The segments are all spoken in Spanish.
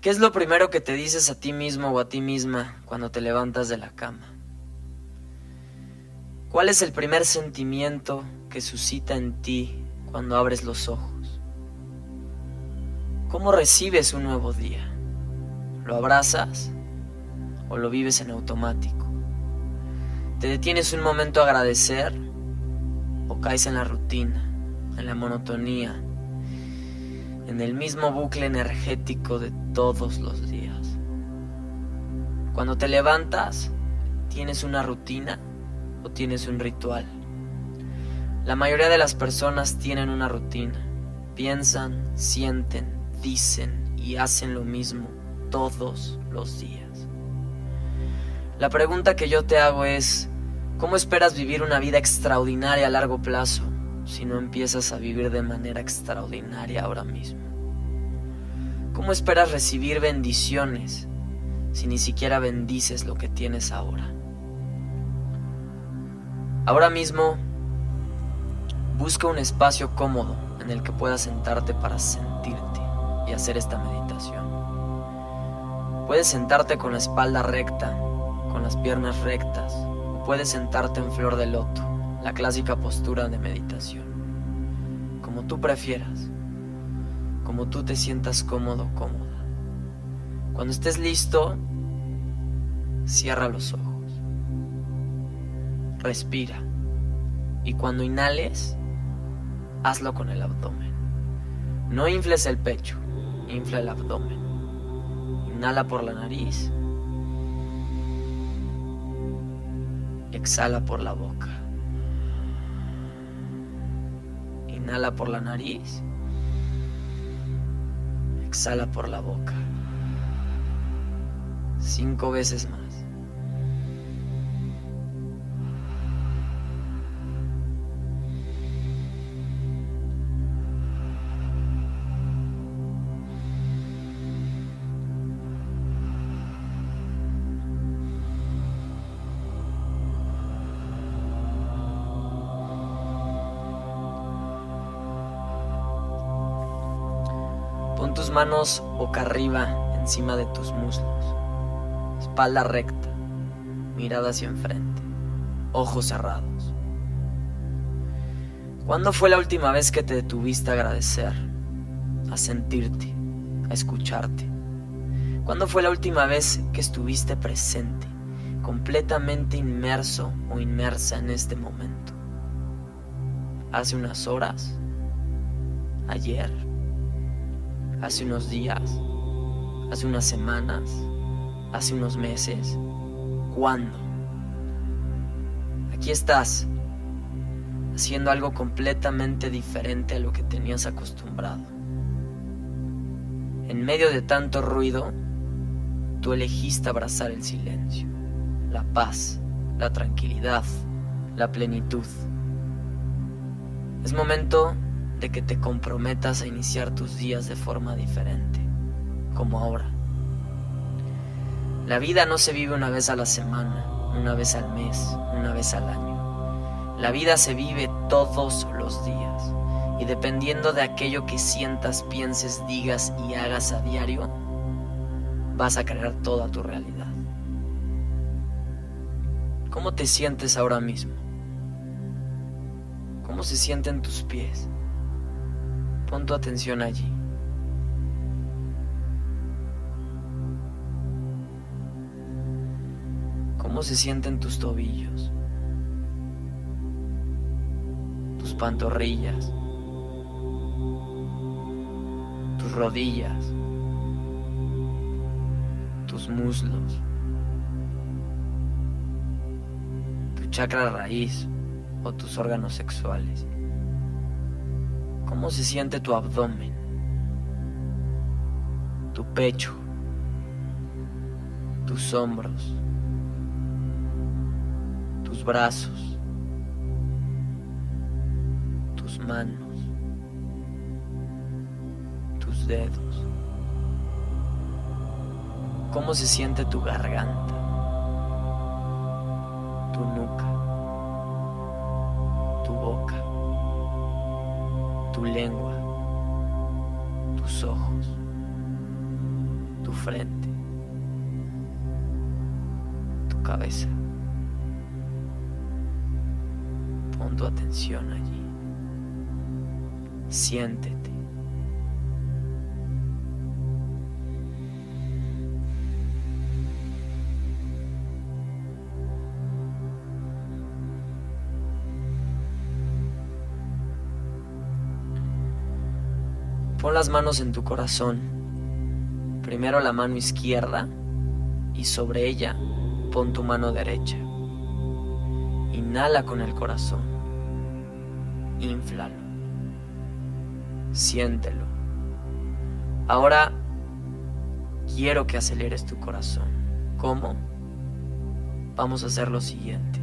¿Qué es lo primero que te dices a ti mismo o a ti misma cuando te levantas de la cama? ¿Cuál es el primer sentimiento que suscita en ti cuando abres los ojos? ¿Cómo recibes un nuevo día? ¿Lo abrazas o lo vives en automático? ¿Te detienes un momento a agradecer o caes en la rutina, en la monotonía, en el mismo bucle energético de todos los días? Cuando te levantas, ¿tienes una rutina o tienes un ritual? La mayoría de las personas tienen una rutina. Piensan, sienten, dicen y hacen lo mismo todos los días. La pregunta que yo te hago es, ¿cómo esperas vivir una vida extraordinaria a largo plazo si no empiezas a vivir de manera extraordinaria ahora mismo? ¿Cómo esperas recibir bendiciones si ni siquiera bendices lo que tienes ahora? Ahora mismo, busca un espacio cómodo en el que puedas sentarte para sentirte y hacer esta meditación. Puedes sentarte con la espalda recta, con las piernas rectas, o puedes sentarte en flor de loto, la clásica postura de meditación. Como tú prefieras, como tú te sientas cómodo, cómoda. Cuando estés listo, cierra los ojos. Respira. Y cuando inhales, hazlo con el abdomen. No infles el pecho, infla el abdomen. Inhala por la nariz. Exhala por la boca. Inhala por la nariz. Exhala por la boca. Cinco veces más. Tus manos boca arriba encima de tus muslos. Espalda recta, mirada hacia enfrente, ojos cerrados. ¿Cuándo fue la última vez que te detuviste a agradecer, a sentirte, a escucharte? ¿Cuándo fue la última vez que estuviste presente, completamente inmerso o inmersa en este momento? ¿Hace unas horas? ¿Ayer? ¿Hace unos días? ¿Hace unas semanas? ¿Hace unos meses? ¿Cuándo? Aquí estás, haciendo algo completamente diferente a lo que tenías acostumbrado. En medio de tanto ruido, tú elegiste abrazar el silencio, la paz, la tranquilidad, la plenitud. Es momento de que te comprometas a iniciar tus días de forma diferente, como ahora. La vida no se vive una vez a la semana, una vez al mes, una vez al año. La vida se vive todos los días y dependiendo de aquello que sientas, pienses, digas y hagas a diario, vas a crear toda tu realidad. ¿Cómo te sientes ahora mismo? ¿Cómo se sienten tus pies? Pon tu atención allí. ¿Cómo se sienten tus tobillos? Tus pantorrillas. Tus rodillas. Tus muslos. Tu chakra raíz o tus órganos sexuales. ¿Cómo se siente tu abdomen? Tu pecho. Tus hombros. Tus brazos. Tus manos. Tus dedos. ¿Cómo se siente tu garganta? Lengua, tus ojos, tu frente, tu cabeza. Pon tu atención allí. Siéntete. Pon las manos en tu corazón. Primero la mano izquierda y sobre ella pon tu mano derecha. Inhala con el corazón. Inflalo. Siéntelo. Ahora quiero que aceleres tu corazón. ¿Cómo? Vamos a hacer lo siguiente.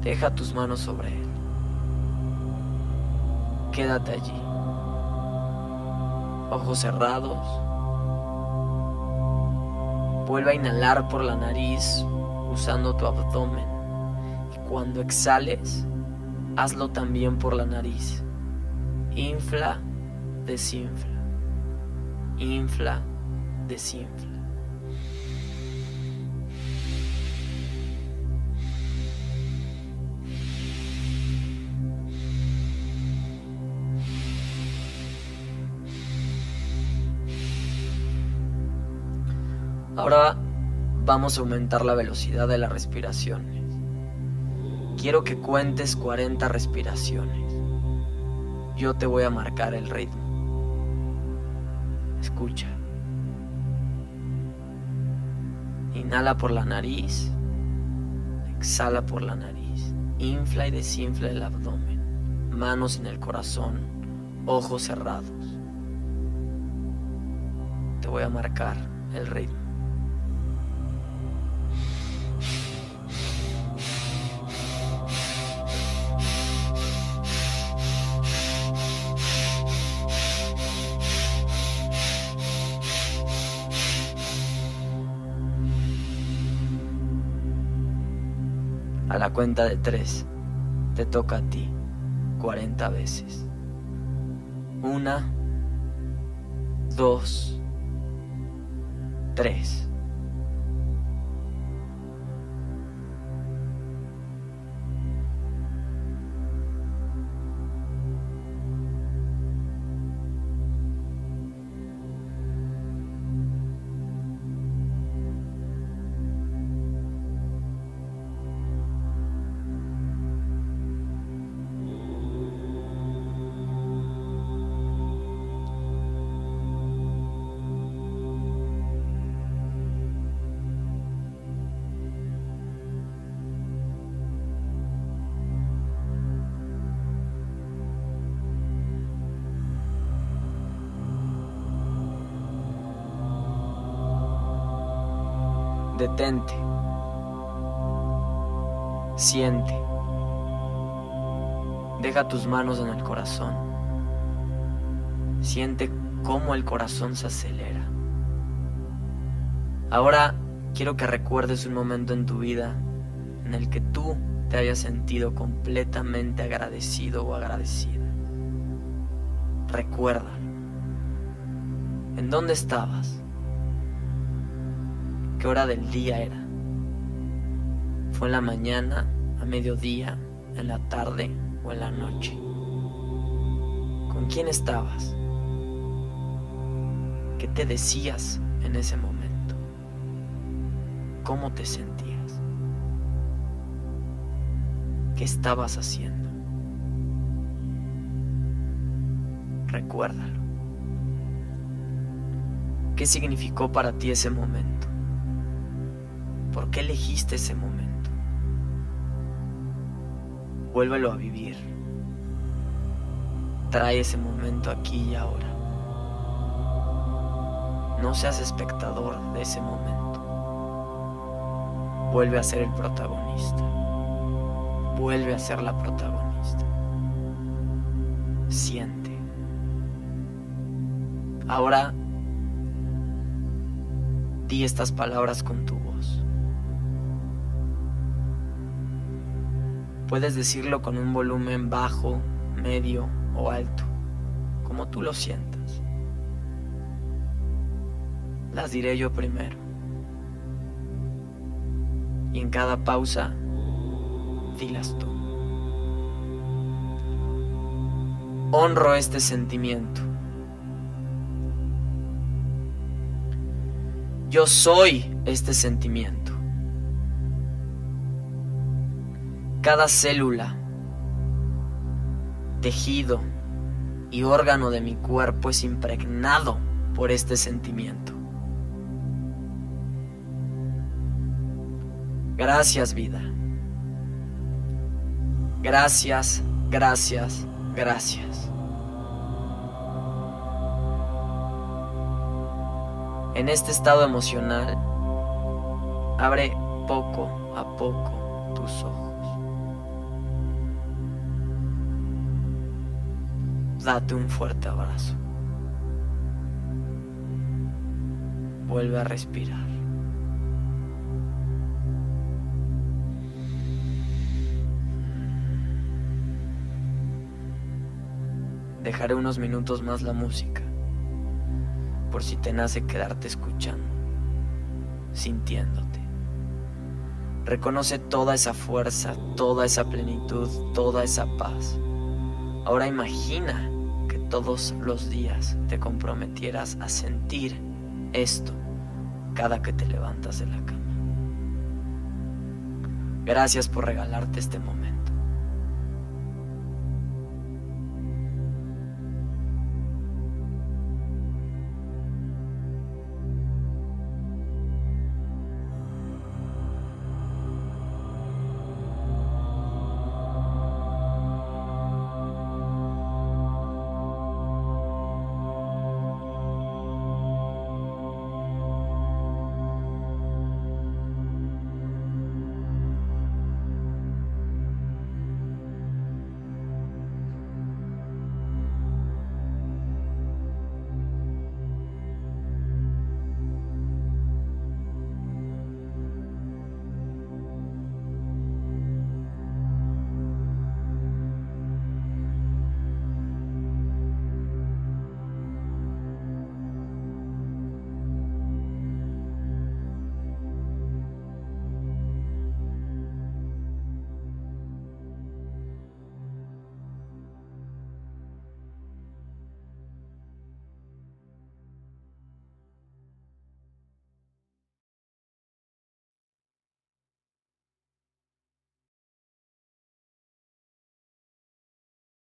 Deja tus manos sobre él quédate allí. Ojos cerrados. Vuelve a inhalar por la nariz usando tu abdomen. Y cuando exhales, hazlo también por la nariz. Infla, desinfla. Infla, desinfla. Ahora vamos a aumentar la velocidad de la respiración. Quiero que cuentes 40 respiraciones. Yo te voy a marcar el ritmo. Escucha. Inhala por la nariz. Exhala por la nariz. Infla y desinfla el abdomen. Manos en el corazón. Ojos cerrados. Te voy a marcar el ritmo. A la cuenta de tres, te toca a ti 40 veces. Una, dos, tres. Detente. Siente. Deja tus manos en el corazón. Siente cómo el corazón se acelera. Ahora quiero que recuerdes un momento en tu vida en el que tú te hayas sentido completamente agradecido o agradecida. Recuerda. ¿En dónde estabas? Qué hora del día era. ¿Fue en la mañana, a mediodía, en la tarde o en la noche? ¿Con quién estabas? ¿Qué te decías en ese momento? ¿Cómo te sentías? ¿Qué estabas haciendo? Recuérdalo. ¿Qué significó para ti ese momento? ¿Por qué elegiste ese momento? Vuélvelo a vivir. Trae ese momento aquí y ahora. No seas espectador de ese momento. Vuelve a ser el protagonista. Vuelve a ser la protagonista. Siente. Ahora di estas palabras con tu Puedes decirlo con un volumen bajo, medio o alto, como tú lo sientas. las diré yo primero. Y en cada pausa, dilas tú. Honro este sentimiento. Yo soy este sentimiento. Cada célula, tejido y órgano de mi cuerpo es impregnado por este sentimiento. Gracias vida. Gracias, gracias, gracias. En este estado emocional, abre poco a poco tus ojos. Date un fuerte abrazo. Vuelve a respirar. Dejaré unos minutos más la música por si te nace quedarte escuchando, sintiéndote. Reconoce toda esa fuerza, toda esa plenitud, toda esa paz. Ahora imagina todos los días te comprometieras a sentir esto cada que te levantas de la cama. Gracias por regalarte este momento.